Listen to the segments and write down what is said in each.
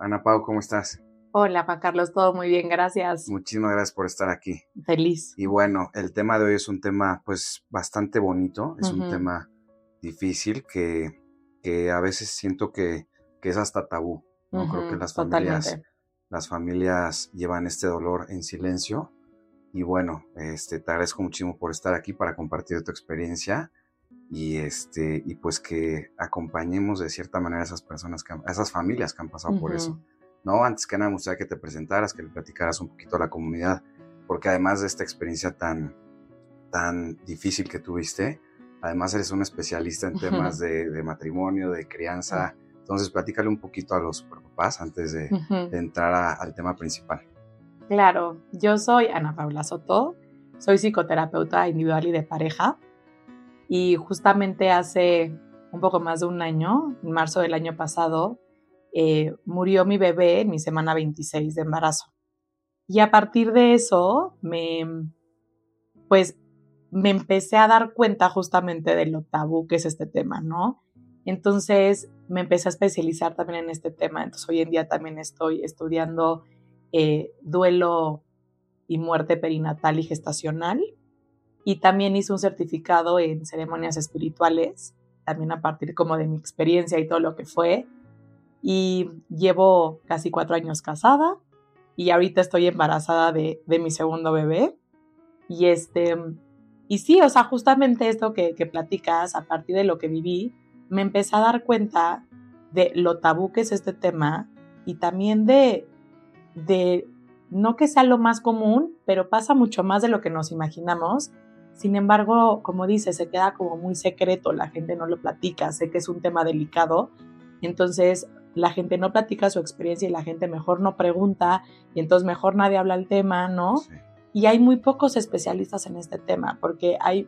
Ana Pau, ¿cómo estás? Hola, Juan Carlos, todo muy bien, gracias. Muchísimas gracias por estar aquí. Feliz. Y bueno, el tema de hoy es un tema pues bastante bonito, es un tema difícil que, que a veces siento que, que es hasta tabú. ¿no? Creo que las familias, las familias llevan este dolor en silencio. Y bueno, este, te agradezco muchísimo por estar aquí para compartir tu experiencia y este y pues que acompañemos de cierta manera a esas personas, a esas familias que han pasado por eso. No, antes que nada me gustaría que te presentaras, que le platicaras un poquito a la comunidad, porque además de esta experiencia tan tan difícil que tuviste, además eres un especialista en temas de, matrimonio, de crianza. Entonces, platícale un poquito a los papás antes de, entrar al tema principal. Claro, yo soy Ana Paula Soto, soy psicoterapeuta individual y de pareja y justamente hace un poco más de un año, en marzo del año pasado, eh, murió mi bebé en mi semana 26 de embarazo. Y a partir de eso, me, pues, me empecé a dar cuenta justamente de lo tabú que es este tema, ¿no? Entonces me empecé a especializar también en este tema. Entonces hoy en día también estoy estudiando eh, duelo y muerte perinatal y gestacional y también hice un certificado en ceremonias espirituales, también a partir como de mi experiencia y todo lo que fue. Y llevo casi cuatro años casada y ahorita estoy embarazada de, de mi segundo bebé. Y este, y sí, o sea, justamente esto que, que platicas, a partir de lo que viví, me empecé a dar cuenta de lo tabú que es este tema y también de, de no que sea lo más común, pero pasa mucho más de lo que nos imaginamos sin embargo, como dice, se queda como muy secreto, la gente no lo platica, sé que es un tema delicado, entonces la gente no platica su experiencia y la gente mejor no pregunta y entonces mejor nadie habla el tema, ¿no? Y hay muy pocos especialistas en este tema, porque hay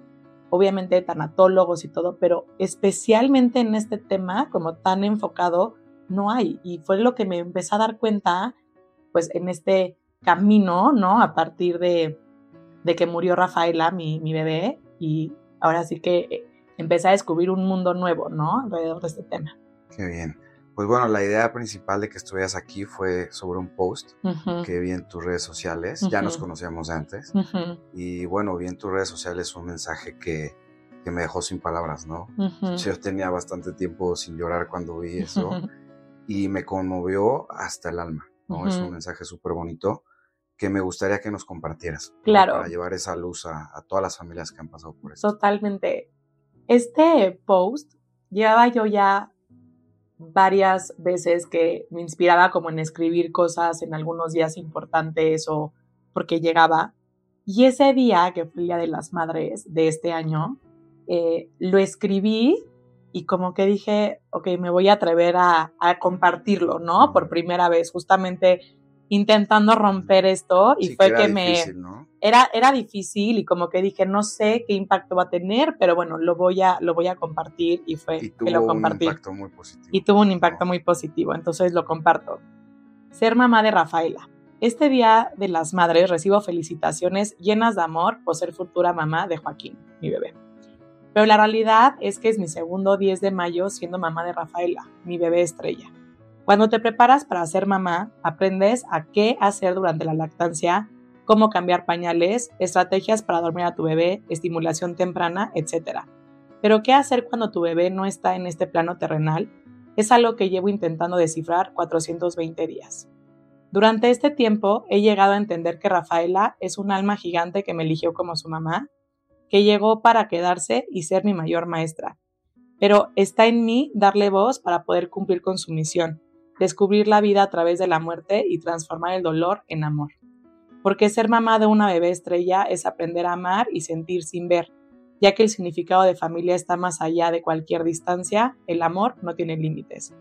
obviamente tanatólogos y todo, pero especialmente en este tema, como tan enfocado, no hay. Y fue lo que me empecé a dar cuenta, pues en este camino, ¿no? A partir de, de que murió Rafaela, mi, mi bebé, y ahora sí que eh, empecé a descubrir un mundo nuevo, ¿no? Alrededor de este tema. Qué bien. Pues bueno, la idea principal de que estuvieras aquí fue sobre un post que vi en tus redes sociales. Ya nos conocíamos antes. Y bueno, vi en tus redes sociales un mensaje que, que me dejó sin palabras, ¿no? Yo tenía bastante tiempo sin llorar cuando vi eso y me conmovió hasta el alma, ¿no? Es un mensaje súper bonito que me gustaría que nos compartieras. Claro. Para llevar esa luz a, todas las familias que han pasado por eso. Totalmente. Este post llevaba yo ya varias veces que me inspiraba como en escribir cosas en algunos días importantes o porque llegaba. Y ese día, que fue el Día de las Madres de este año, eh, lo escribí y como que dije, ok, me voy a atrever a, a compartirlo, ¿no? Por primera vez, justamente intentando romper esto y fue que, me era era difícil y como que dije no sé qué impacto va a tener pero bueno lo voy a lo voy a compartir y fue que lo compartí un impacto muy positivo y tuvo un impacto muy positivo entonces lo comparto. Ser mamá de Rafaela. Este día de las madres recibo felicitaciones llenas de amor por ser futura mamá de Joaquín mi bebé. Pero la realidad es que es mi segundo 10 de mayo siendo mamá de Rafaela mi bebé estrella cuando te preparas para ser mamá, aprendes a qué hacer durante la lactancia, cómo cambiar pañales, estrategias para dormir a tu bebé, estimulación temprana, etc. Pero qué hacer cuando tu bebé no está en este plano terrenal es algo que llevo intentando descifrar 420 días. Durante este tiempo he llegado a entender que Rafaela es un alma gigante que me eligió como su mamá, que llegó para quedarse y ser mi mayor maestra. Pero está en mí darle voz para poder cumplir con su misión, descubrir la vida a través de la muerte y transformar el dolor en amor. Porque ser mamá de una bebé estrella es aprender a amar y sentir sin ver, ya que el significado de familia está más allá de cualquier distancia, el amor no tiene límites.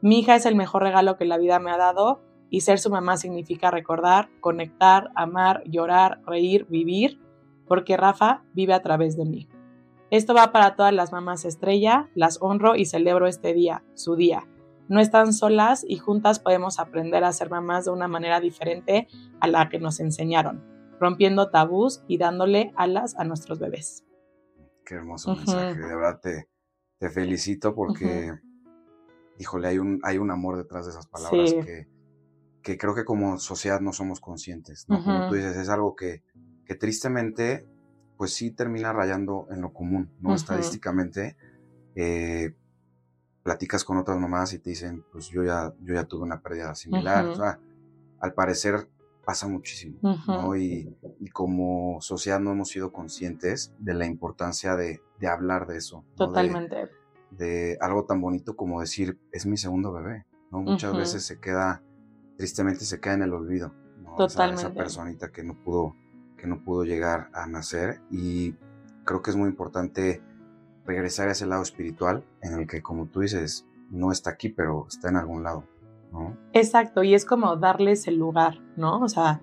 Mi hija es el mejor regalo que la vida me ha dado y ser su mamá significa recordar, conectar, amar, llorar, reír, vivir, porque Rafa vive a través de mí. Esto va para todas las mamás estrella, las honro y celebro este día, su día, no están solas y juntas podemos aprender a ser mamás de una manera diferente a la que nos enseñaron, rompiendo tabús y dándole alas a nuestros bebés. Qué hermoso mensaje, de verdad te, felicito porque híjole, hay un, hay un amor detrás de esas palabras que, que creo que como sociedad no somos conscientes, ¿no? Como tú dices, es algo que, que tristemente, pues sí termina rayando en lo común, ¿no? Estadísticamente, eh, platicas con otras mamás y te dicen, pues yo ya, yo ya tuve una pérdida similar. O sea, al parecer pasa muchísimo, ¿no? Y, como sociedad no hemos sido conscientes de la importancia de, hablar de eso. Totalmente. De, algo tan bonito como decir, es mi segundo bebé, ¿no? Muchas veces se queda, tristemente se queda en el olvido, ¿no? Totalmente. Esa, personita que no pudo, que no pudo llegar a nacer y creo que es muy importante regresar a ese lado espiritual en el que, como tú dices, no está aquí, pero está en algún lado. ¿no? Exacto, y es como darles el lugar, ¿no? O sea,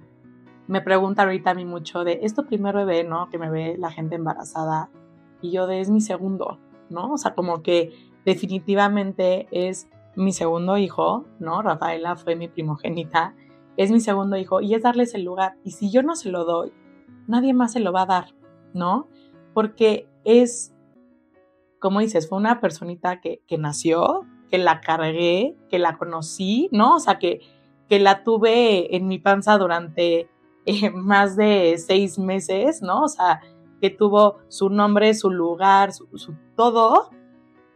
me preguntan ahorita a mí mucho de, ¿es tu primer bebé, no? Que me ve la gente embarazada y yo de, es mi segundo, ¿no? O sea, como que definitivamente es mi segundo hijo, ¿no? Rafaela fue mi primogénita, es mi segundo hijo y es darles el lugar. Y si yo no se lo doy, nadie más se lo va a dar, ¿no? Porque es, como dices, fue una personita que, que nació, que la cargué, que la conocí, ¿no? O sea, que, que la tuve en mi panza durante eh, más de seis meses, ¿no? O sea, que tuvo su nombre, su lugar, su, todo.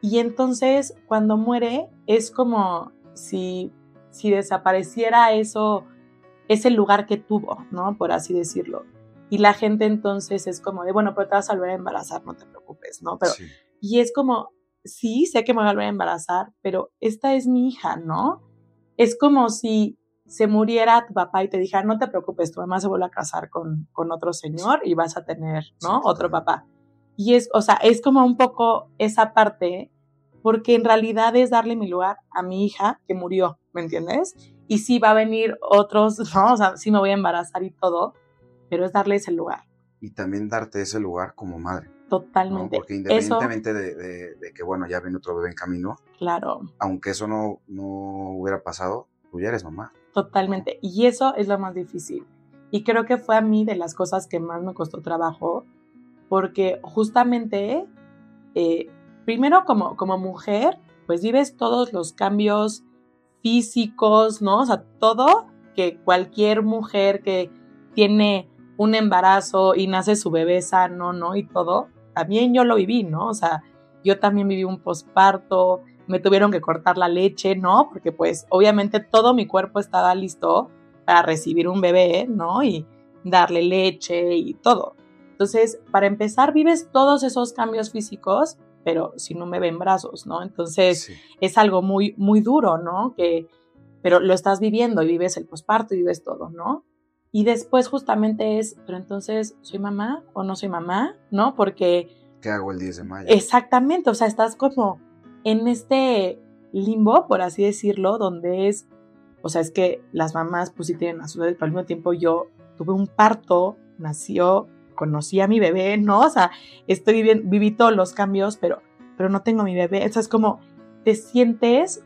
Y entonces cuando muere es como si, si desapareciera eso, ese lugar que tuvo, ¿no? Por así decirlo. Y la gente entonces es como de, bueno, pero te vas a volver a embarazar, no te preocupes, ¿no? Pero, y es como, sí, sé que me voy a volver a embarazar, pero esta es mi hija, ¿no? Es como si se muriera tu papá y te dijera, no te preocupes, tu mamá se vuelve a casar con, con otro señor y vas a tener, ¿no? Otro papá. Y es, o sea, es como un poco esa parte, porque en realidad es darle mi lugar a mi hija que murió, ¿me entiendes? Y sí va a venir otros, ¿no? O sea, sí me voy a embarazar y todo, pero es darle ese lugar. Y también darte ese lugar como madre. Totalmente. Porque independientemente de, que, bueno, ya viene otro bebé en camino. Claro. Aunque eso no, no hubiera pasado, tú ya eres mamá. Totalmente. Y eso es lo más difícil. Y creo que fue a mí de las cosas que más me costó trabajo, porque justamente, eh, primero como, como mujer, pues vives todos los cambios físicos, ¿no? O sea, todo que cualquier mujer que tiene un embarazo y nace su bebé sano, ¿no? Y todo, también yo lo viví, ¿no? O sea, yo también viví un posparto, me tuvieron que cortar la leche, ¿no? Porque pues obviamente todo mi cuerpo estaba listo para recibir un bebé, ¿no? Y darle leche y todo. Entonces, para empezar, vives todos esos cambios físicos, pero sin un bebé en brazos, ¿no? Entonces, es algo muy, muy duro, ¿no? Que, pero lo estás viviendo y vives el posparto y vives todo, ¿no? Y después justamente es, pero entonces, ¿soy mamá o no soy mamá? ¿No? Porque... ¿Qué hago el 10 de mayo? Exactamente, o sea, estás como en este limbo, por así decirlo, donde es, o sea, es que las mamás pues sí tienen a su vez, pero al mismo tiempo yo tuve un parto, nació, conocí a mi bebé, ¿no? O sea, estoy viviendo, viví todos los cambios, pero, pero no tengo mi bebé. O sea, es como, te sientes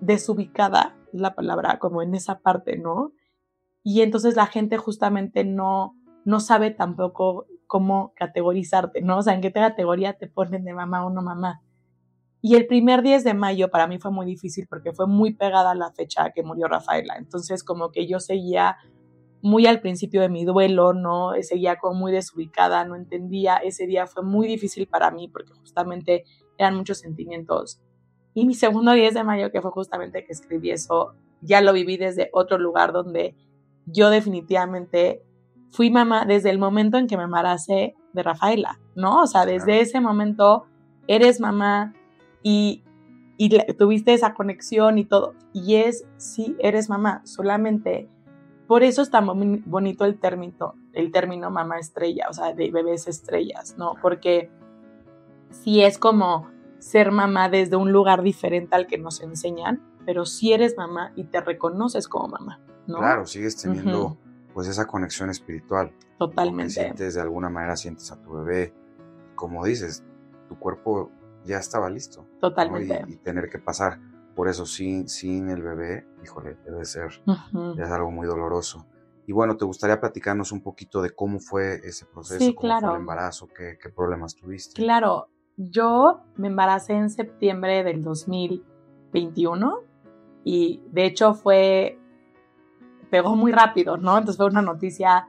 desubicada, es la palabra, como en esa parte, ¿no? Y entonces la gente justamente no, no sabe tampoco cómo categorizarte, ¿no? O sea, en qué categoría te ponen de mamá o no mamá. Y el primer 10 de mayo para mí fue muy difícil porque fue muy pegada a la fecha que murió Rafaela. Entonces como que yo seguía muy al principio de mi duelo, ¿no? Seguía como muy desubicada, no entendía. Ese día fue muy difícil para mí porque justamente eran muchos sentimientos. Y mi segundo 10 de mayo, que fue justamente que escribí eso, ya lo viví desde otro lugar donde yo definitivamente fui mamá desde el momento en que me embaracé de Rafaela, ¿no? O sea, desde ese momento eres mamá y, y tuviste esa conexión y todo. Y es, sí, eres mamá, solamente por eso es tan bonito el término, el término mamá estrella, o sea, de bebés estrellas, ¿no? Porque sí es como ser mamá desde un lugar diferente al que nos enseñan, pero sí eres mamá y te reconoces como mamá. Claro, sigues teniendo pues esa conexión espiritual. Totalmente. Sientes de alguna manera, sientes a tu bebé. Como dices, tu cuerpo ya estaba listo. Totalmente. Y, tener que pasar por eso sin, sin el bebé, híjole, debe ser es algo muy doloroso. Y bueno, ¿te gustaría platicarnos un poquito de cómo fue ese proceso? Sí, cómo claro. Fue el embarazo? ¿Qué, ¿Qué problemas tuviste? Claro, yo me embaracé en septiembre del 2000 21 y de hecho fue, pegó muy rápido, ¿no? Entonces fue una noticia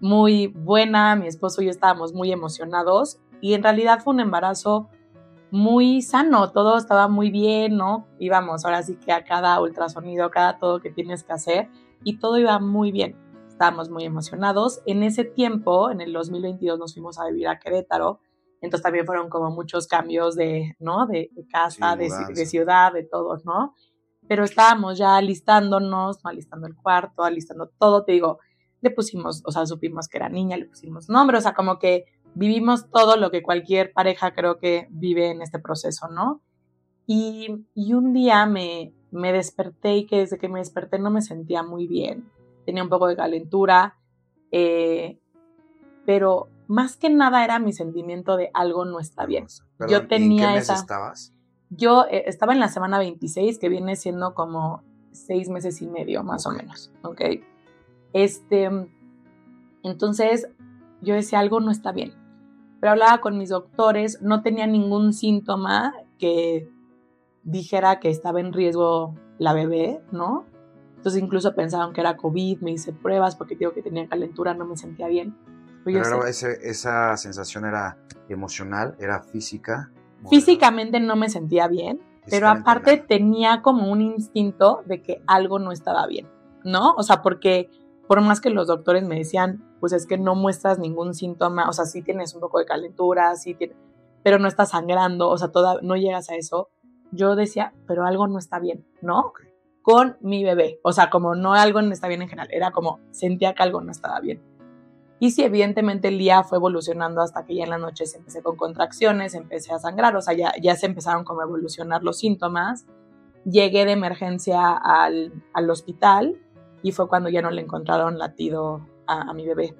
muy buena, mi esposo y yo estábamos muy emocionados y en realidad fue un embarazo muy sano, todo estaba muy bien, ¿no? Íbamos ahora sí que a cada ultrasonido, cada todo que tienes que hacer y todo iba muy bien. Estábamos muy emocionados. En ese tiempo, en el 2022, nos fuimos a vivir a Querétaro. Entonces también fueron como muchos cambios de, ¿no? De, casa, de, de, ciudad, de todo, ¿no? Pero estábamos ya alistándonos, ¿no? alistando el cuarto, alistando todo. Te digo, le pusimos, o sea, supimos que era niña, le pusimos nombre, o sea, como que vivimos todo lo que cualquier pareja creo que vive en este proceso, ¿no? Y, un día me, me desperté y que desde que me desperté no me sentía muy bien. Tenía un poco de calentura, eh, pero más que nada era mi sentimiento de algo no está bien. yo tenía ¿en qué esa. estabas? Yo eh, estaba en la semana 26, que viene siendo como seis meses y medio, más o menos, ¿ok? Este, entonces yo decía algo no está bien pero hablaba con mis doctores, no tenía ningún síntoma que dijera que estaba en riesgo la bebé, ¿no? Entonces incluso pensaban que era COVID, me hice pruebas porque digo que tenía calentura, no me sentía bien. Pero, esa sensación era emocional, era física. Físicamente no me sentía bien, pero aparte tenía como un instinto de que algo no estaba bien, ¿no? O sea, porque por más que los doctores me decían, pues es que no muestras ningún síntoma, o sea, sí tienes un poco de calentura, sí pero no estás sangrando, o sea, toda, no llegas a eso. Yo decía, pero algo no está bien, ¿no? Con mi bebé, o sea, como no algo no está bien en general, era como sentía que algo no estaba bien. Y sí, evidentemente el día fue evolucionando hasta que ya en la noche se empecé con contracciones, empecé a sangrar, o sea, ya, ya se empezaron como a evolucionar los síntomas. Llegué de emergencia al, al hospital y fue cuando ya no le encontraron latido a, mi bebé.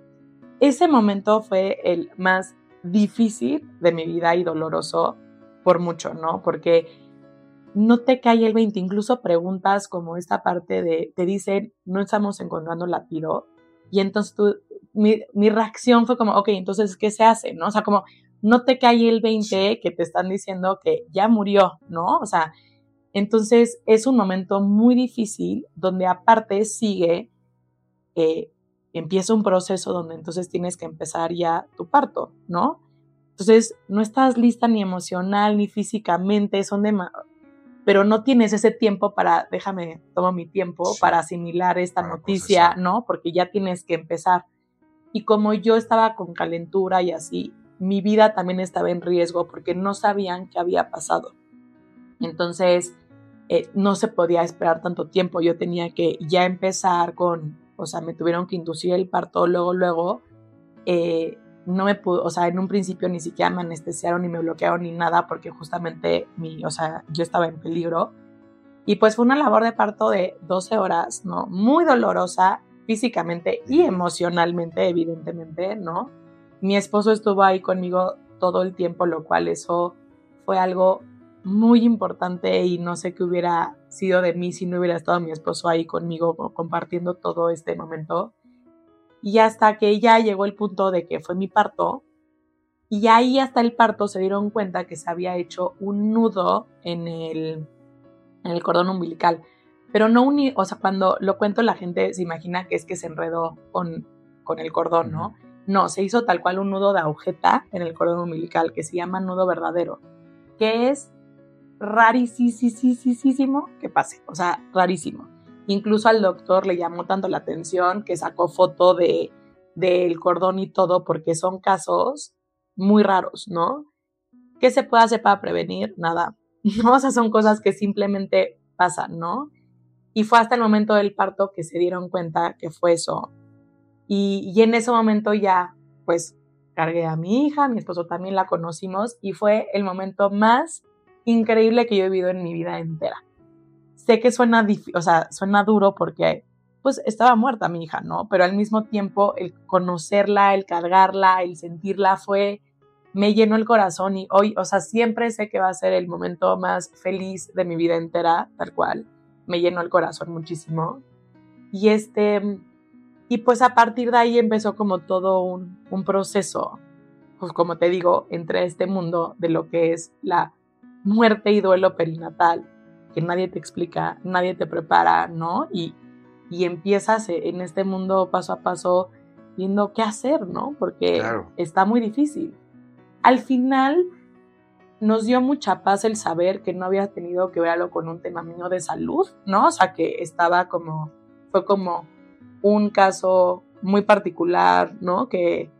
Ese momento fue el más difícil de mi vida y doloroso por mucho, ¿no? Porque no te cae el 20, incluso preguntas como esta parte de, te dicen, no estamos encontrando latido, y entonces tú, mi, mi, reacción fue como, ok, entonces, ¿qué se hace? ¿No? O sea, como, no te cae el 20 que te están diciendo que ya murió, ¿no? O sea, entonces es un momento muy difícil donde aparte sigue eh, empieza un proceso donde entonces tienes que empezar ya tu parto, ¿no? Entonces, no estás lista ni emocional ni físicamente, son de pero no tienes ese tiempo para, déjame, tomo mi tiempo para asimilar esta noticia, ¿no? Porque ya tienes que empezar. Y como yo estaba con calentura y así, mi vida también estaba en riesgo porque no sabían qué había pasado. Entonces, eh, no se podía esperar tanto tiempo. Yo tenía que ya empezar con o sea, me tuvieron que inducir el parto luego, luego. Eh, no me pudo, o sea, en un principio ni siquiera me anestesiaron ni me bloquearon ni nada porque justamente mi, o sea, yo estaba en peligro. Y pues fue una labor de parto de 12 horas, ¿no? Muy dolorosa físicamente y emocionalmente, evidentemente, ¿no? Mi esposo estuvo ahí conmigo todo el tiempo, lo cual eso fue algo muy importante y no sé qué hubiera sido de mí si no hubiera estado mi esposo ahí conmigo compartiendo todo este momento. Y hasta que ya llegó el punto de que fue mi parto, y ahí hasta el parto se dieron cuenta que se había hecho un nudo en el, en el cordón umbilical. Pero no un, o sea, cuando lo cuento la gente se imagina que es que se enredó con, con el cordón, ¿no? No, se hizo tal cual un nudo de agujeta en el cordón umbilical que se llama nudo verdadero, que es rarísimo que pase, o sea, rarísimo. Incluso al doctor le llamó tanto la atención que sacó foto de del cordón y todo porque son casos muy raros, ¿no? ¿Qué se puede hacer para prevenir? Nada. ¿No? O sea, son cosas que simplemente pasan, ¿no? Y fue hasta el momento del parto que se dieron cuenta que fue eso. Y, y en ese momento ya, pues, cargué a mi hija, mi esposo también la conocimos y fue el momento más increíble que yo he vivido en mi vida entera. Sé que suena, o sea, suena duro porque pues estaba muerta mi hija, ¿no? Pero al mismo tiempo el conocerla, el cargarla, el sentirla fue, me llenó el corazón y hoy, o sea, siempre sé que va a ser el momento más feliz de mi vida entera, tal cual. Me llenó el corazón muchísimo. Y este, y pues a partir de ahí empezó como todo un, proceso, pues como te digo, entre este mundo de lo que es la muerte y duelo perinatal, que nadie te explica, nadie te prepara, ¿no? Y, y empiezas en este mundo paso a paso viendo qué hacer, ¿no? Porque está muy difícil. Al final nos dio mucha paz el saber que no había tenido que verlo con un tema mío de salud, ¿no? O sea, que estaba como, fue como un caso muy particular, ¿no? Que...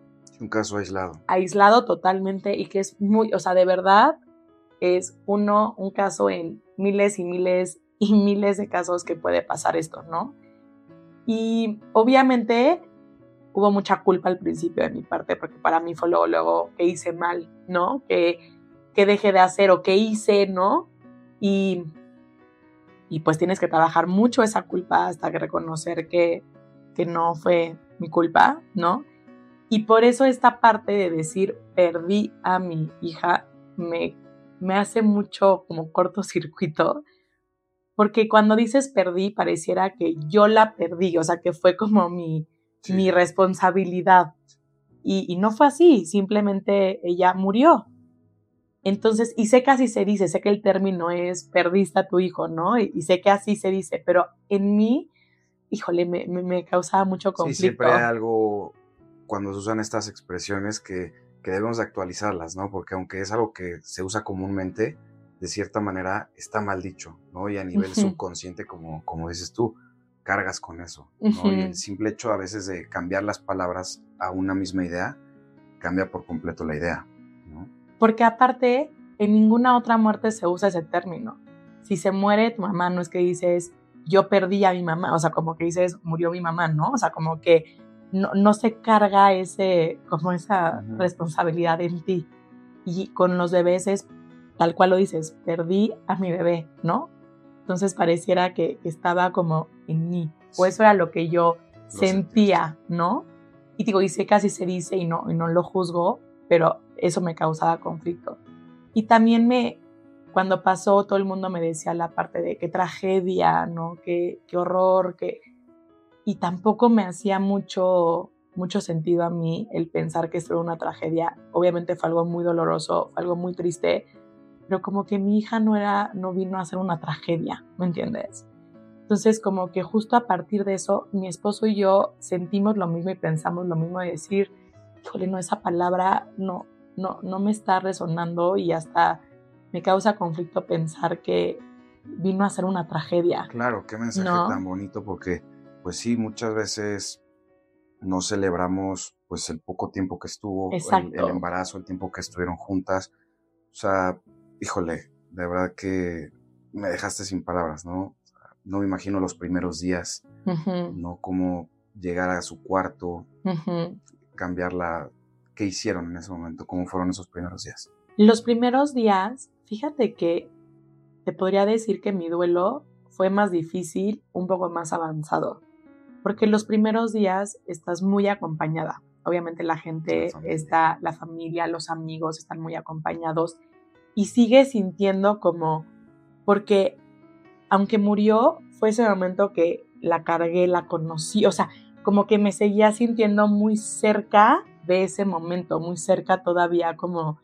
Un caso aislado. Aislado totalmente y que es muy, o sea, de verdad es uno, un caso en miles y miles y miles de casos que puede pasar esto, ¿no? Y obviamente hubo mucha culpa al principio de mi parte, porque para mí fue luego, que hice mal, ¿no? Que, que dejé de hacer o que hice, ¿no? Y, y pues tienes que trabajar mucho esa culpa hasta que reconocer que, que no fue mi culpa, ¿no? Y por eso esta parte de decir perdí a mi hija me, me hace mucho como cortocircuito, porque cuando dices perdí pareciera que yo la perdí, o sea, que fue como mi, mi responsabilidad. Y, no fue así, simplemente ella murió. Entonces, y sé que así se dice, sé que el término es perdiste a tu hijo, ¿no? Y, sé que así se dice, pero en mí, híjole, me, me, causaba mucho conflicto. Sí, siempre hay algo cuando se usan estas expresiones que, que debemos actualizarlas, ¿no? Porque aunque es algo que se usa comúnmente, de cierta manera está mal dicho, ¿no? Y a nivel subconsciente, como, como dices tú, cargas con eso. ¿no? Y el simple hecho a veces de cambiar las palabras a una misma idea, cambia por completo la idea. ¿no? Porque aparte, en ninguna otra muerte se usa ese término. Si se muere tu mamá, no es que dices, yo perdí a mi mamá, o sea, como que dices, murió mi mamá, ¿no? O sea, como que no, no se carga ese, como esa responsabilidad en ti. Y con los bebés es tal cual lo dices, perdí a mi bebé, ¿no? Entonces pareciera que estaba como en mí, o eso era lo que yo sentía, ¿no? Y digo, y sé casi se dice y no, y no lo juzgo, pero eso me causaba conflicto. Y también me, cuando pasó, todo el mundo me decía la parte de qué tragedia, ¿no? Qué, qué horror, qué... Y tampoco me hacía mucho, mucho sentido a mí el pensar que esto era una tragedia. Obviamente fue algo muy doloroso, fue algo muy triste, pero como que mi hija no era, no vino a ser una tragedia, ¿me entiendes? Entonces, como que justo a partir de eso, mi esposo y yo sentimos lo mismo y pensamos lo mismo de decir, híjole, no, esa palabra no, no, no me está resonando y hasta me causa conflicto pensar que vino a ser una tragedia. Claro, qué mensaje tan bonito, porque, pues sí, muchas veces no celebramos pues el poco tiempo que estuvo, el, el, embarazo, el tiempo que estuvieron juntas. O sea, híjole, de verdad que me dejaste sin palabras, ¿no? No me imagino los primeros días, ¿no? Cómo llegar a su cuarto, cambiarla. ¿Qué hicieron en ese momento? ¿Cómo fueron esos primeros días? Los primeros días, fíjate que te podría decir que mi duelo fue más difícil, un poco más avanzado, porque los primeros días estás muy acompañada. Obviamente la gente está, la familia, los amigos están muy acompañados y sigue sintiendo como, porque aunque murió, fue ese momento que la cargué, la conocí, o sea, como que me seguía sintiendo muy cerca de ese momento, muy cerca todavía como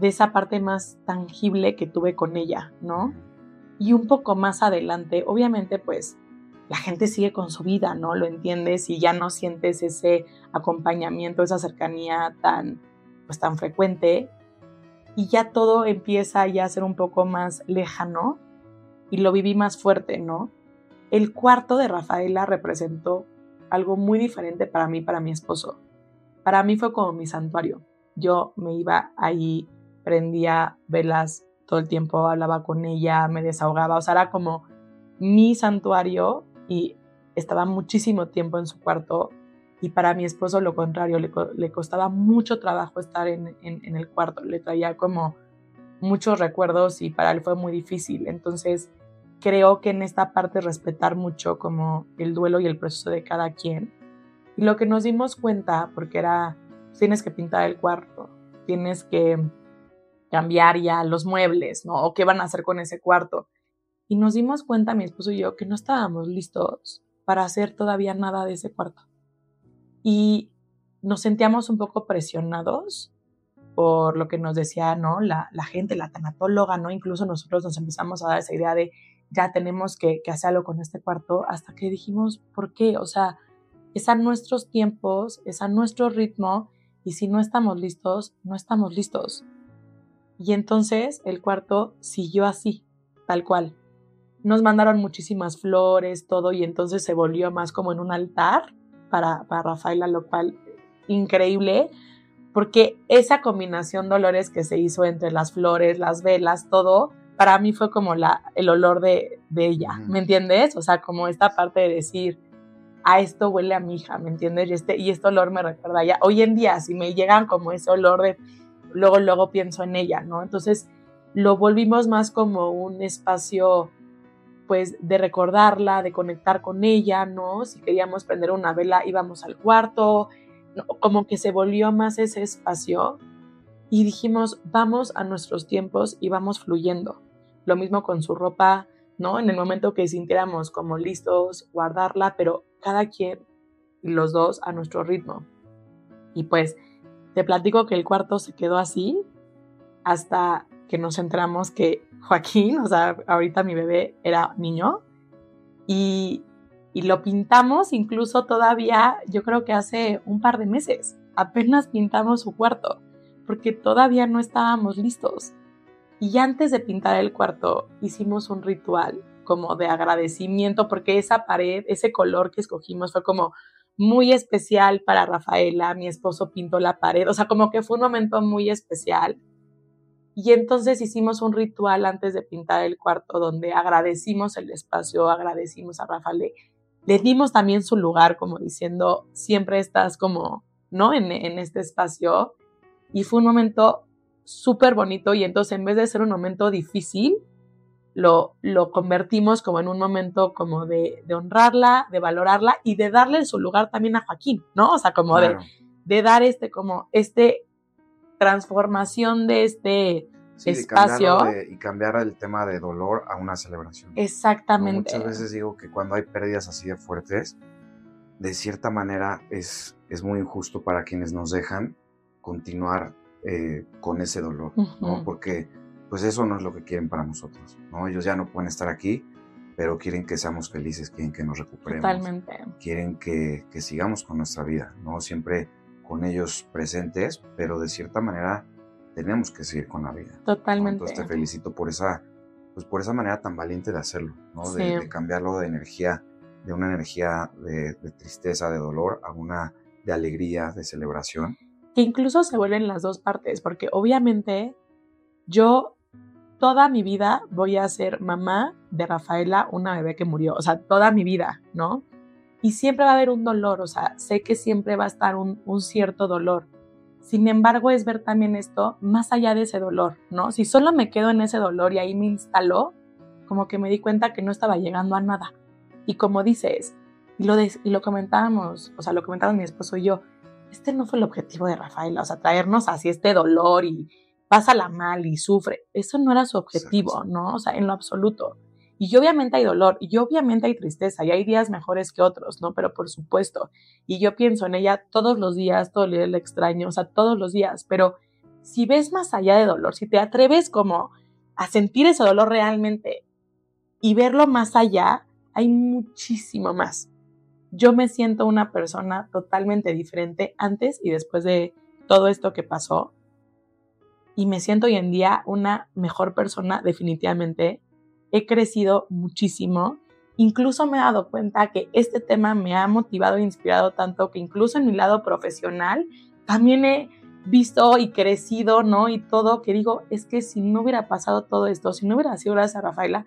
de esa parte más tangible que tuve con ella, ¿no? Y un poco más adelante, obviamente, pues la gente sigue con su vida, ¿no? Lo entiendes y ya no sientes ese acompañamiento, esa cercanía tan, pues tan frecuente, y ya todo empieza ya a ser un poco más lejano y lo viví más fuerte, ¿no? El cuarto de Rafaela representó algo muy diferente para mí, para mi esposo. Para mí fue como mi santuario. Yo me iba ahí, prendía velas todo el tiempo, hablaba con ella, me desahogaba, o sea, era como mi santuario y estaba muchísimo tiempo en su cuarto y para mi esposo lo contrario, le, costaba mucho trabajo estar en, el cuarto, le traía como muchos recuerdos y para él fue muy difícil. Entonces creo que en esta parte respetar mucho como el duelo y el proceso de cada quien. Y lo que nos dimos cuenta, porque era, tienes que pintar el cuarto, tienes que cambiar ya los muebles, ¿no? O qué van a hacer con ese cuarto. Y nos dimos cuenta, mi esposo y yo, que no estábamos listos para hacer todavía nada de ese cuarto y nos sentíamos un poco presionados por lo que nos decía ¿no? la, la gente, la tanatóloga, ¿no? Incluso nosotros nos empezamos a dar esa idea de ya tenemos que, que hacer algo con este cuarto, hasta que dijimos, ¿por qué? O sea, es a nuestros tiempos, es a nuestro ritmo, y si no estamos listos, no estamos listos. Y entonces el cuarto siguió así, tal cual. Nos mandaron muchísimas flores, todo, y entonces se volvió más como en un altar para, para Rafaela, lo cual increíble, porque esa combinación de olores que se hizo entre las flores, las velas, todo, para mí fue como la, el olor de, de ella, ¿me entiendes? O sea, como esta parte de decir, a esto huele a mi hija, ¿me entiendes? Y este, y este olor me recuerda ya. Hoy en día, si me llegan como ese olor de, luego, luego pienso en ella, ¿no? Entonces, lo volvimos más como un espacio, pues, de recordarla, de conectar con ella, ¿no? Si queríamos prender una vela, íbamos al cuarto, como que se volvió más ese espacio y dijimos, vamos a nuestros tiempos y vamos fluyendo. Lo mismo con su ropa, ¿no? En el momento que sintiéramos como listos, guardarla, pero cada quien los dos a nuestro ritmo. Y pues te platico que el cuarto se quedó así hasta que nos enteramos que Joaquín, o sea, ahorita mi bebé era niño, y y lo pintamos incluso todavía, yo creo que hace un par de meses. Apenas pintamos su cuarto, porque todavía no estábamos listos. Y antes de pintar el cuarto, hicimos un ritual como de agradecimiento, porque esa pared, ese color que escogimos fue como muy especial para Rafaela. Mi esposo pintó la pared, o sea, como que fue un momento muy especial. Y entonces hicimos un ritual antes de pintar el cuarto donde agradecimos el espacio, agradecimos a Rafael le dimos también su lugar, como diciendo, siempre estás como, ¿no? En, este espacio. Y fue un momento súper bonito y entonces en vez de ser un momento difícil, lo, lo convertimos como en un momento como de, honrarla, de valorarla y de darle su lugar también a Joaquín, ¿no? O sea, como de, de dar este, como, este transformación de este espacio. y cambiar el tema de dolor a una celebración. Exactamente. Muchas veces digo que cuando hay pérdidas así de fuertes, de cierta manera es, es muy injusto para quienes nos dejan continuar eh, con ese dolor, ¿no? Porque pues eso no es lo que quieren para nosotros, ¿no? Ellos ya no pueden estar aquí, pero quieren que seamos felices, quieren que nos recuperemos. Totalmente. Quieren que, que sigamos con nuestra vida, ¿no? Siempre con ellos presentes, pero de cierta manera tenemos que seguir con la vida. Totalmente. Entonces te felicito por esa, pues por esa manera tan valiente de hacerlo, ¿no? De, cambiarlo de energía, de una energía de, tristeza, de dolor, a una de alegría, de celebración. Que incluso se vuelven las dos partes, porque obviamente yo toda mi vida voy a ser mamá de Rafaela, una bebé que murió, o sea, toda mi vida, ¿no? Y siempre va a haber un dolor, o sea, sé que siempre va a estar un, un cierto dolor sin embargo, es ver también esto más allá de ese dolor, ¿no? Si solo me quedo en ese dolor y ahí me instaló, como que me di cuenta que no estaba llegando a nada. Y como dices, y lo, y lo comentábamos, o sea, lo comentábamos mi esposo y yo, este no fue el objetivo de Rafaela, o sea, traernos así este dolor y pásala mal y sufre. Eso no era su objetivo, ¿no? O sea, en lo absoluto. Y obviamente hay dolor, y obviamente hay tristeza, y hay días mejores que otros, ¿no? Pero por supuesto. Y yo pienso en ella todos los días, todo el día extraño, o sea, todos los días. Pero si ves más allá de dolor, si te atreves como a sentir ese dolor realmente y verlo más allá, hay muchísimo más. Yo me siento una persona totalmente diferente antes y después de todo esto que pasó. Y me siento hoy en día una mejor persona definitivamente he crecido muchísimo. Incluso me he dado cuenta que este tema me ha motivado e inspirado tanto que incluso en mi lado profesional también he visto y crecido, ¿no? Y todo que digo, es que si no hubiera pasado todo esto, si no hubiera sido gracias a Rafaela,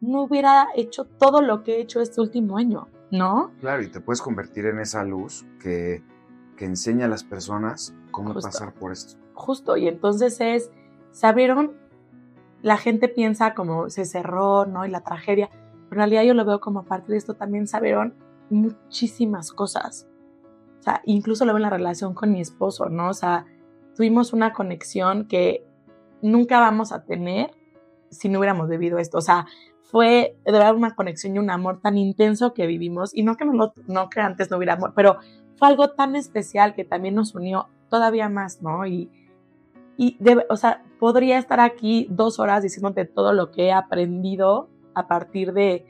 no hubiera hecho todo lo que he hecho este último año, ¿no? Claro, y te puedes convertir en esa luz que, que enseña a las personas cómo pasar por esto. Justo, y entonces es, se abrieron la gente piensa como se cerró, ¿no? Y la tragedia. Pero en realidad yo lo veo como parte de esto también sabieron muchísimas cosas. O sea, incluso lo veo en la relación con mi esposo, ¿no? O sea, tuvimos una conexión que nunca vamos a tener si no hubiéramos vivido esto. O sea, fue de verdad una conexión y un amor tan intenso que vivimos. Y no que, no, no que antes no hubiera amor, pero fue algo tan especial que también nos unió todavía más, ¿no? Y, y, o sea, podría estar aquí dos horas diciéndote todo lo que he aprendido a partir de,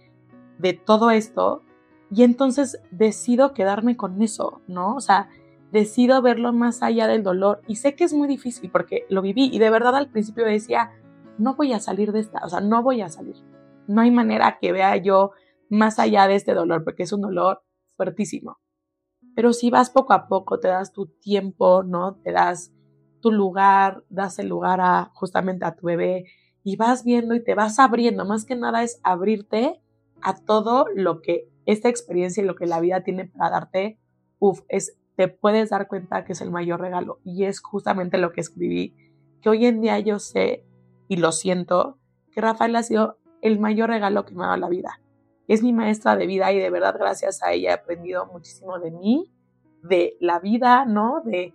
de todo esto y entonces decido quedarme con eso, ¿no? O sea, decido verlo más allá del dolor y sé que es muy difícil porque lo viví y de verdad al principio decía, no voy a salir de esta, o sea, no voy a salir. No hay manera que vea yo más allá de este dolor porque es un dolor fuertísimo. Pero si vas poco a poco, te das tu tiempo, ¿no? Te das tu lugar, das el lugar a justamente a tu bebé y vas viendo y te vas abriendo. Más que nada es abrirte a todo lo que esta experiencia y lo que la vida tiene para darte. Uf, es, te puedes dar cuenta que es el mayor regalo. Y es justamente lo que escribí, que hoy en día yo sé y lo siento, que Rafael ha sido el mayor regalo que me ha dado la vida. Es mi maestra de vida y de verdad gracias a ella he aprendido muchísimo de mí, de la vida, ¿no? De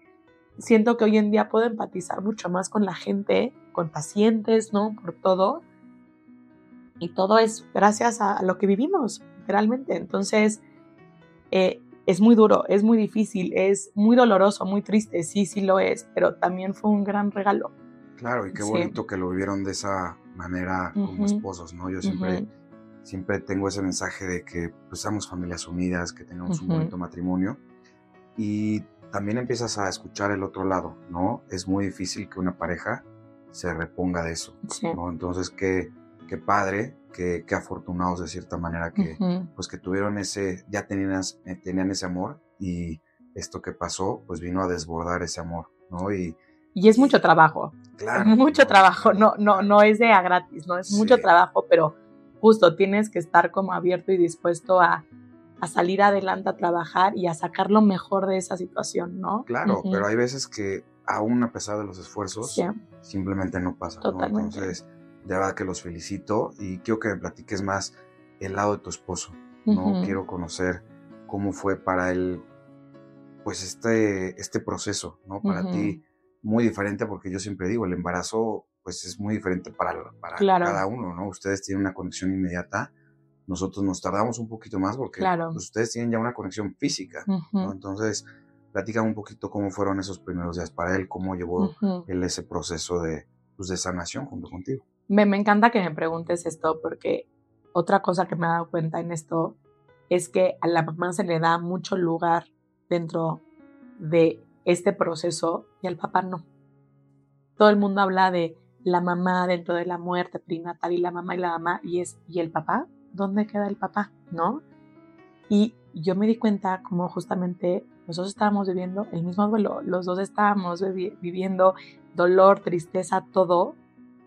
siento que hoy en día puedo empatizar mucho más con la gente, con pacientes, ¿no? Por todo. Y todo es gracias a lo que vivimos, literalmente. Entonces, eh, es muy duro, es muy difícil, es muy doloroso, muy triste, sí, sí lo es, pero también fue un gran regalo. Claro, y qué bonito que lo vivieron de esa manera como esposos, ¿no? Yo siempre, siempre tengo ese mensaje de que pues seamos familias unidas, que tengamos un bonito matrimonio. Y también empiezas a escuchar el otro lado, ¿no? Es muy difícil que una pareja se reponga de eso, ¿no? Entonces, qué, qué padre, qué, qué, afortunados de cierta manera que, pues que tuvieron ese, ya tenían, eh, tenían ese amor y esto que pasó, pues vino a desbordar ese amor, ¿no? Y, y es mucho trabajo. Claro. Mucho trabajo, no, no, no es de a gratis, ¿no? Es mucho trabajo, pero justo tienes que estar como abierto y dispuesto a, a salir adelante a trabajar y a sacar lo mejor de esa situación, ¿no? Claro, pero hay veces que aún a pesar de los esfuerzos, simplemente no pasa. Totalmente. Entonces, de verdad que los felicito y quiero que me platiques más el lado de tu esposo, ¿no? Quiero conocer cómo fue para él, pues, este, este proceso, ¿no? Para ti, muy diferente porque yo siempre digo, el embarazo, pues, es muy diferente para, para cada uno, ¿no? Ustedes tienen una conexión inmediata, nosotros nos tardamos un poquito más porque pues, ustedes tienen ya una conexión física, ¿no? Entonces, platícame un poquito cómo fueron esos primeros días para él, cómo llevó él ese proceso de, pues, de sanación junto contigo. Me, me encanta que me preguntes esto porque otra cosa que me he dado cuenta en esto es que a la mamá se le da mucho lugar dentro de este proceso y al papá no. Todo el mundo habla de la mamá dentro de la muerte prenatal y la mamá y la mamá y es y el papá ¿dónde queda el papá? ¿No? Y yo me di cuenta como justamente nosotros estábamos viviendo el mismo duelo, los dos estábamos viviendo dolor, tristeza, todo.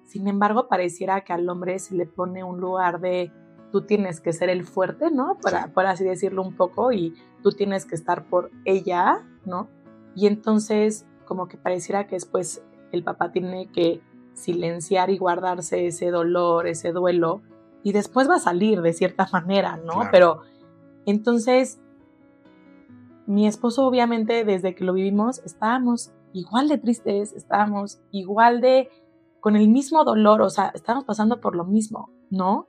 Sin embargo, pareciera que al hombre se le pone un lugar de tú tienes que ser el fuerte, ¿no? Para, por así decirlo un poco, y tú tienes que estar por ella, ¿no? Y entonces, como que pareciera que después el papá tiene que silenciar y guardarse ese dolor, ese duelo, y después va a salir de cierta manera, ¿no? Pero entonces, mi esposo obviamente desde que lo vivimos estábamos igual de tristes, estábamos igual de con el mismo dolor, o sea, estábamos pasando por lo mismo, ¿no?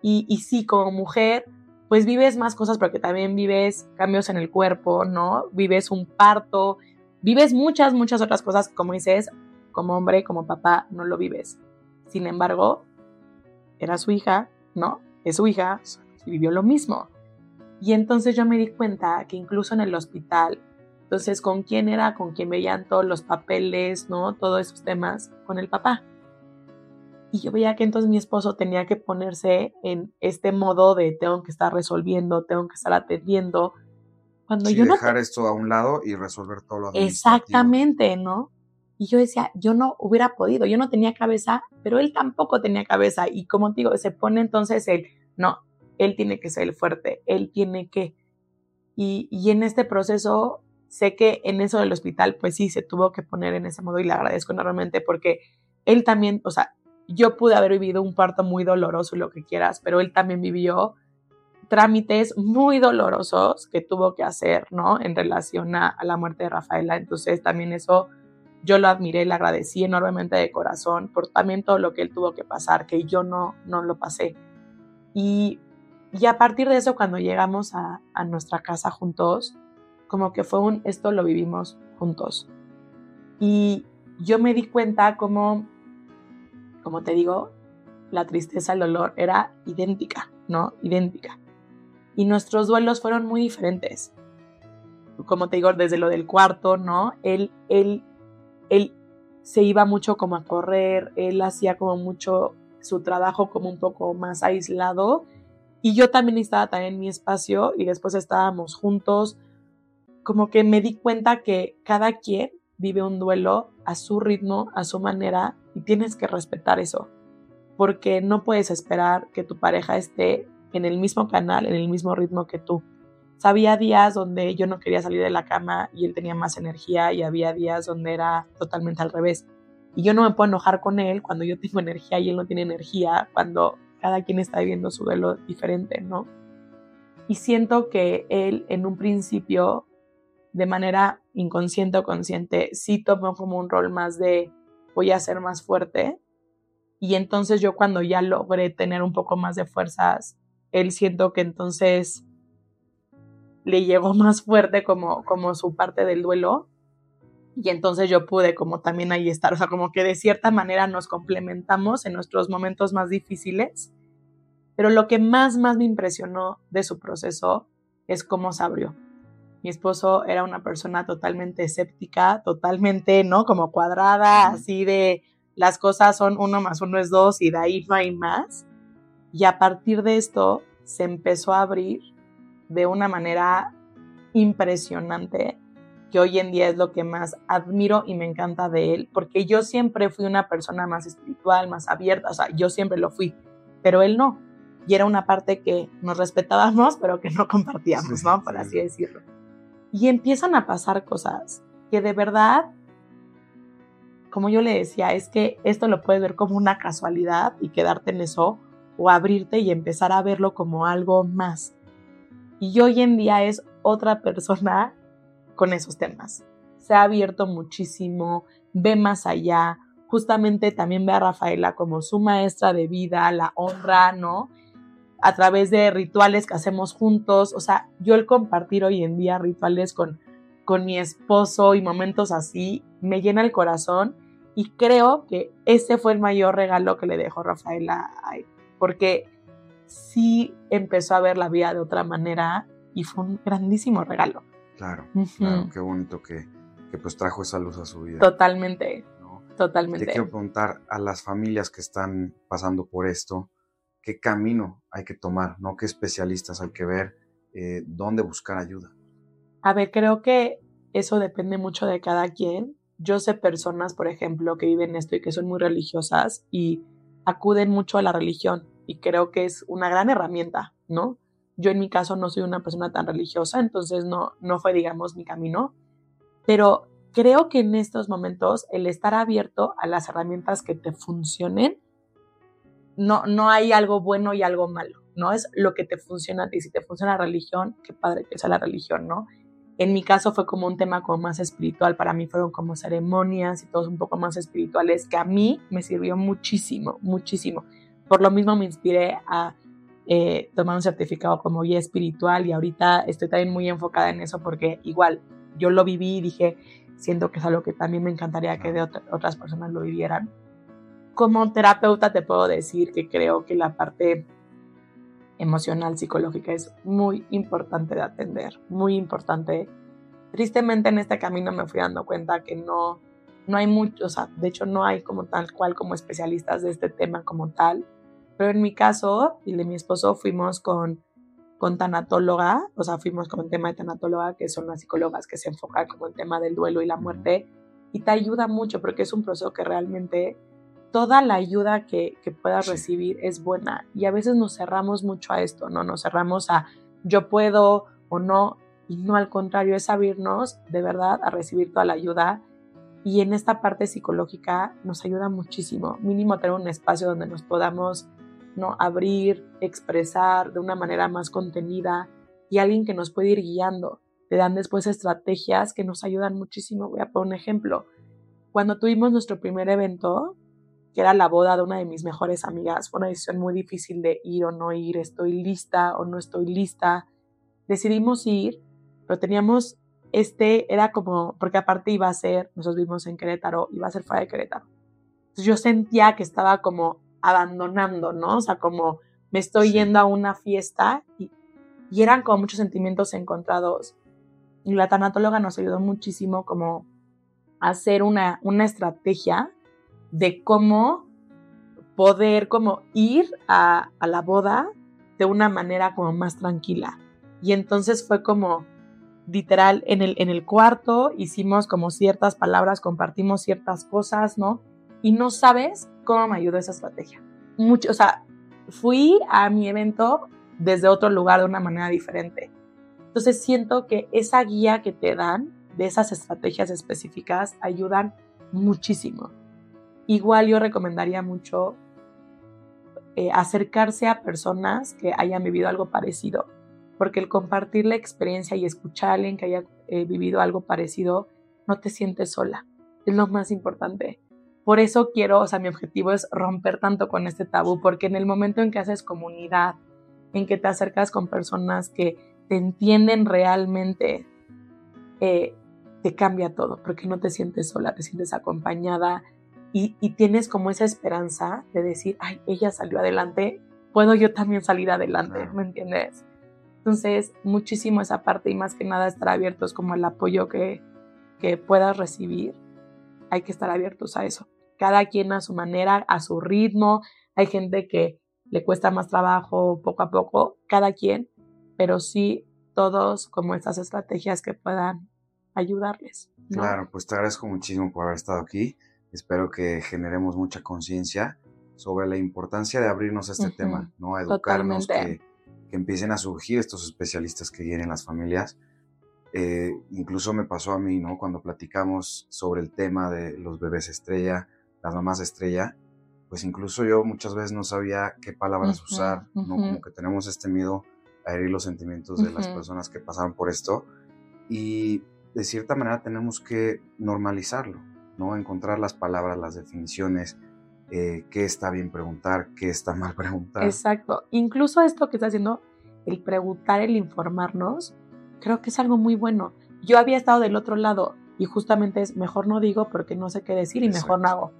Y, y sí, como mujer, pues vives más cosas porque también vives cambios en el cuerpo, ¿no? Vives un parto, vives muchas, muchas otras cosas, como dices, como hombre, como papá, no lo vives. Sin embargo, era su hija, ¿no? Es su hija y vivió lo mismo. Y entonces yo me di cuenta que incluso en el hospital, entonces, ¿con quién era? ¿Con quién veían todos los papeles, ¿no? Todos esos temas, con el papá. Y yo veía que entonces mi esposo tenía que ponerse en este modo de tengo que estar resolviendo, tengo que estar atendiendo. Cuando yo dejar esto a un lado y resolver todo lo Exactamente, ¿no? Y yo decía, yo no hubiera podido, yo no tenía cabeza, pero él tampoco tenía cabeza. Y como te digo, se pone entonces él, no, él tiene que ser el fuerte, él tiene que. Y, y en este proceso, sé que en eso del hospital, pues sí, se tuvo que poner en ese modo y le agradezco enormemente porque él también, o sea, yo pude haber vivido un parto muy doloroso y lo que quieras, pero él también vivió trámites muy dolorosos que tuvo que hacer, ¿no? En relación a, a la muerte de Rafaela. Entonces también eso yo lo admiré, le agradecí enormemente de corazón por también todo lo que él tuvo que pasar, que yo no, no lo pasé. Y, y a partir de eso, cuando llegamos a, a, nuestra casa juntos, como que fue un, esto lo vivimos juntos. Y yo me di cuenta como, como te digo, la tristeza, el dolor era idéntica, ¿no? Idéntica. Y nuestros duelos fueron muy diferentes. Como te digo, desde lo del cuarto, ¿no? Él, él, él se iba mucho como a correr, él hacía como mucho su trabajo como un poco más aislado y yo también estaba también en mi espacio y después estábamos juntos. Como que me di cuenta que cada quien vive un duelo a su ritmo, a su manera y tienes que respetar eso porque no puedes esperar que tu pareja esté en el mismo canal, en el mismo ritmo que tú. Había días donde yo no quería salir de la cama y él tenía más energía y había días donde era totalmente al revés. Y yo no me puedo enojar con él cuando yo tengo energía y él no tiene energía, cuando cada quien está viviendo su duelo diferente, ¿no? Y siento que él en un principio, de manera inconsciente o consciente, sí tomó como un rol más de voy a ser más fuerte y entonces yo cuando ya logré tener un poco más de fuerzas, él siento que entonces le llegó más fuerte como, como su parte del duelo. Y entonces yo pude como también ahí estar, o sea, como que de cierta manera nos complementamos en nuestros momentos más difíciles. Pero lo que más, más me impresionó de su proceso es cómo se abrió. Mi esposo era una persona totalmente escéptica, totalmente, ¿no? Como cuadrada, así de, las cosas son uno más uno es dos y de ahí no hay más. Y a partir de esto se empezó a abrir de una manera impresionante, que hoy en día es lo que más admiro y me encanta de él, porque yo siempre fui una persona más espiritual, más abierta, o sea, yo siempre lo fui, pero él no. Y era una parte que nos respetábamos, pero que no compartíamos, ¿no? Por así decirlo. Y empiezan a pasar cosas que de verdad como yo le decía, es que esto lo puedes ver como una casualidad y quedarte en eso o abrirte y empezar a verlo como algo más. Y hoy en día es otra persona con esos temas. Se ha abierto muchísimo, ve más allá. Justamente también ve a Rafaela como su maestra de vida, la honra, ¿no? A través de rituales que hacemos juntos. O sea, yo el compartir hoy en día rituales con con mi esposo y momentos así, me llena el corazón y creo que ese fue el mayor regalo que le dejó Rafaela porque sí empezó a ver la vida de otra manera y fue un grandísimo regalo. Claro, claro, qué bonito que, que, pues trajo esa luz a su vida. Totalmente, totalmente. Te quiero preguntar a las familias que están pasando por esto, ¿qué camino hay que tomar? ¿no? ¿Qué especialistas hay que ver? Eh, ¿Dónde buscar ayuda? A ver, creo que eso depende mucho de cada quien. Yo sé personas, por ejemplo, que viven esto y que son muy religiosas y acuden mucho a la religión y creo que es una gran herramienta, ¿no? Yo en mi caso no soy una persona tan religiosa, entonces no, no fue, digamos, mi camino, pero creo que en estos momentos el estar abierto a las herramientas que te funcionen, no, no hay algo bueno y algo malo, ¿no? Es lo que te funciona a ti. Si te funciona la religión, qué padre que sea la religión, ¿no? En mi caso fue como un tema como más espiritual, para mí fueron como ceremonias y todos un poco más espirituales, que a mí me sirvió muchísimo, muchísimo. Por lo mismo me inspiré a eh, tomar un certificado como guía espiritual y ahorita estoy también muy enfocada en eso porque igual yo lo viví y dije, siento que es algo que también me encantaría que de otras personas lo vivieran. Como terapeuta te puedo decir que creo que la parte emocional, psicológica es muy importante de atender, muy importante. Tristemente en este camino me fui dando cuenta que no, no hay mucho, o sea, de hecho no hay como tal cual como especialistas de este tema como tal, pero en mi caso y de mi esposo fuimos con, con tanatóloga, o sea, fuimos con el tema de tanatóloga, que son las psicólogas que se enfocan como el tema del duelo y la muerte, y te ayuda mucho porque es un proceso que realmente toda la ayuda que, puedas recibir es buena. Y a veces nos cerramos mucho a esto, ¿no? Nos cerramos a yo puedo o no y no al contrario, es abrirnos de verdad a recibir toda la ayuda. Y en esta parte psicológica nos ayuda muchísimo, mínimo tener un espacio donde nos podamos ¿no? abrir, expresar de una manera más contenida y alguien que nos puede ir guiando. Te dan después estrategias que nos ayudan muchísimo. Voy a poner un ejemplo. Cuando tuvimos nuestro primer evento, que era la boda de una de mis mejores amigas. Fue una decisión muy difícil de ir o no ir, estoy lista o no estoy lista. Decidimos ir, pero teníamos este, era como, porque aparte iba a ser, nosotros vivimos en Querétaro, iba a ser fuera de Querétaro. Entonces yo sentía que estaba como abandonando, ¿no? O sea, como me estoy yendo a una fiesta y, y eran como muchos sentimientos encontrados. Y la tanatóloga nos ayudó muchísimo como a hacer una, una estrategia de cómo poder como ir a, a la boda de una manera como más tranquila. Y entonces fue como literal en el, en el cuarto hicimos como ciertas palabras, compartimos ciertas cosas, ¿no? Y no sabes cómo me ayudó esa estrategia. Mucho, o sea, fui a mi evento desde otro lugar de una manera diferente. Entonces siento que esa guía que te dan de esas estrategias específicas ayudan muchísimo. Igual yo recomendaría mucho eh, acercarse a personas que hayan vivido algo parecido porque el compartir la experiencia y escuchar a alguien que haya eh, vivido algo parecido, no te sientes sola. Es lo más importante. Por eso quiero, o sea, mi objetivo es romper tanto con este tabú, porque en el momento en que haces comunidad, en que te acercas con personas que te entienden realmente, eh, te cambia todo, porque no te sientes sola, te sientes acompañada y, y tienes como esa esperanza de decir, ay, ella salió adelante, puedo yo también salir adelante, ¿me entiendes? Entonces, muchísimo esa parte y más que nada estar abiertos como el apoyo que, que puedas recibir. Hay que estar abiertos a eso. Cada quien a su manera, a su ritmo. Hay gente que le cuesta más trabajo poco a poco, cada quien, pero sí todos como estas estrategias que puedan ayudarles. Claro, pues te agradezco muchísimo por haber estado aquí. Espero que generemos mucha conciencia sobre la importancia de abrirnos a este tema, ¿no? A educarnos, que que empiecen a surgir estos especialistas que vienen las familias. Eh, incluso me pasó a mí, ¿no? Cuando platicamos sobre el tema de los bebés estrella, las mamás estrella, pues incluso yo muchas veces no sabía qué palabras usar, ¿no? Como que tenemos este miedo a herir los sentimientos de las personas que pasaron por esto y de cierta manera tenemos que normalizarlo, ¿no? Encontrar las palabras, las definiciones, eh, qué está bien preguntar, qué está mal preguntar. Exacto. Incluso esto que está haciendo, el preguntar, el informarnos, creo que es algo muy bueno. Yo había estado del otro lado y justamente es mejor no digo porque no sé qué decir y mejor no hago.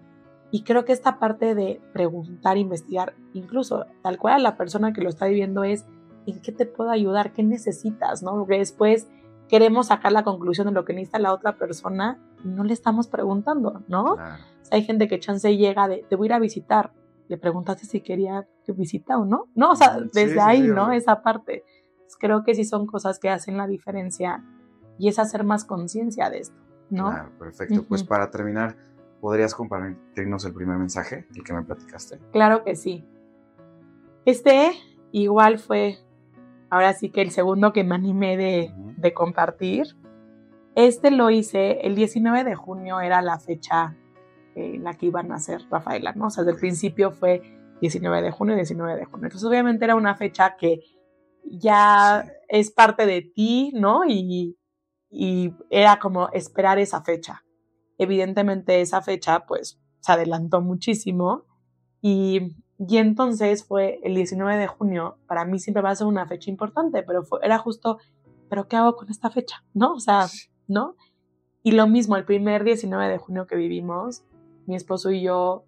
Y creo que esta parte de preguntar, investigar, incluso tal cual la persona que lo está viviendo es en qué te puedo ayudar, qué necesitas, ¿no? Porque después queremos sacar la conclusión de lo que necesita la otra persona y no le estamos preguntando, ¿no? hay gente que chance llega de, te voy a ir a visitar. Le preguntaste si quería que visita o no. No, o sea, desde ahí, ¿no? Esa parte. creo que sí son cosas que hacen la diferencia y es hacer más conciencia de esto, ¿no? Claro, perfecto. Pues para terminar, ¿podrías compartirnos el primer mensaje, el que me platicaste? Claro que sí. Este igual fue, ahora sí que el segundo que me animé de, de compartir. Este lo hice el 19 de junio, era la fecha en la que iban a ser Rafaela, ¿no? O sea, desde el principio fue 19 de junio y 19 de junio. Entonces, obviamente era una fecha que ya es parte de ti, ¿no? Y, y era como esperar esa fecha. Evidentemente esa fecha, pues, se adelantó muchísimo y, y entonces fue el 19 de junio. Para mí siempre va a ser una fecha importante, pero fue, era justo, ¿pero qué hago con esta fecha? ¿No? O sea, ¿no? Y lo mismo, el primer 19 de junio que vivimos, mi esposo y yo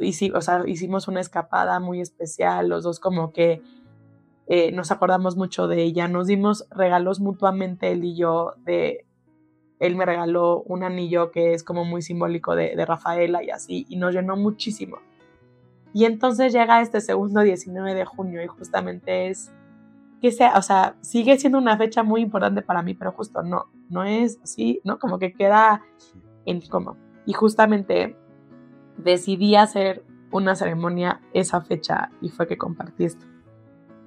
hicimos una escapada muy especial, los dos como que eh, nos acordamos mucho de ella, nos dimos regalos mutuamente él y yo, de, él me regaló un anillo que es como muy simbólico de, Rafaela y así, y nos llenó muchísimo. Y entonces llega este segundo 19 de junio y justamente es que sea, o sea, sigue siendo una fecha muy importante para mí, pero justo no, no es así, ¿no? Como que queda en como y justamente decidí hacer una ceremonia esa fecha y fue que compartí esto,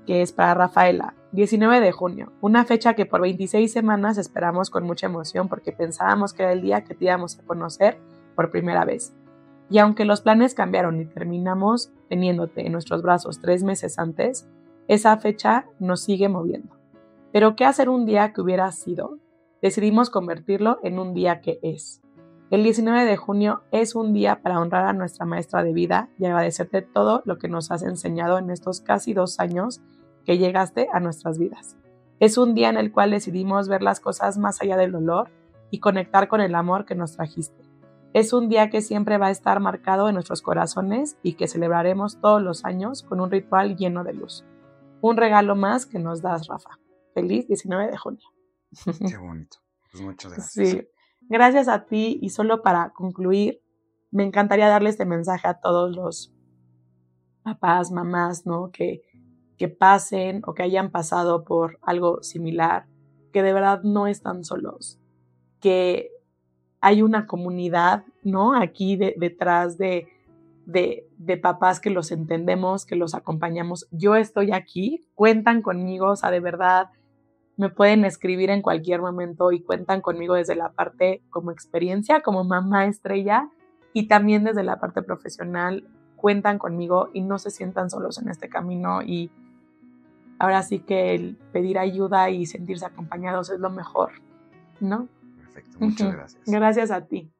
que es para Rafaela, 19 de junio, una fecha que por 26 semanas esperamos con mucha emoción porque pensábamos que era el día que te íbamos a conocer por primera vez. Y aunque los planes cambiaron y terminamos teniéndote en nuestros brazos tres meses antes, esa fecha nos sigue moviendo. Pero ¿qué hacer un día que hubiera sido? Decidimos convertirlo en un día que es. El 19 de junio es un día para honrar a nuestra maestra de vida y agradecerte todo lo que nos has enseñado en estos casi dos años que llegaste a nuestras vidas. Es un día en el cual decidimos ver las cosas más allá del dolor y conectar con el amor que nos trajiste. Es un día que siempre va a estar marcado en nuestros corazones y que celebraremos todos los años con un ritual lleno de luz. Un regalo más que nos das, Rafa. Feliz 19 de junio. Qué bonito. Pues muchas gracias. Sí. Gracias a ti y solo para concluir, me encantaría darle este mensaje a todos los papás, mamás, ¿no? Que, que pasen o que hayan pasado por algo similar, que de verdad no están solos, que hay una comunidad, ¿no? Aquí detrás de, de, de, papás que los entendemos, que los acompañamos. Yo estoy aquí, cuentan conmigo, o sea, de verdad, me pueden escribir en cualquier momento y cuentan conmigo desde la parte como experiencia, como mamá estrella y también desde la parte profesional. Cuentan conmigo y no se sientan solos en este camino y ahora sí que el pedir ayuda y sentirse acompañados es lo mejor, ¿no? Perfecto, muchas gracias. Gracias a ti.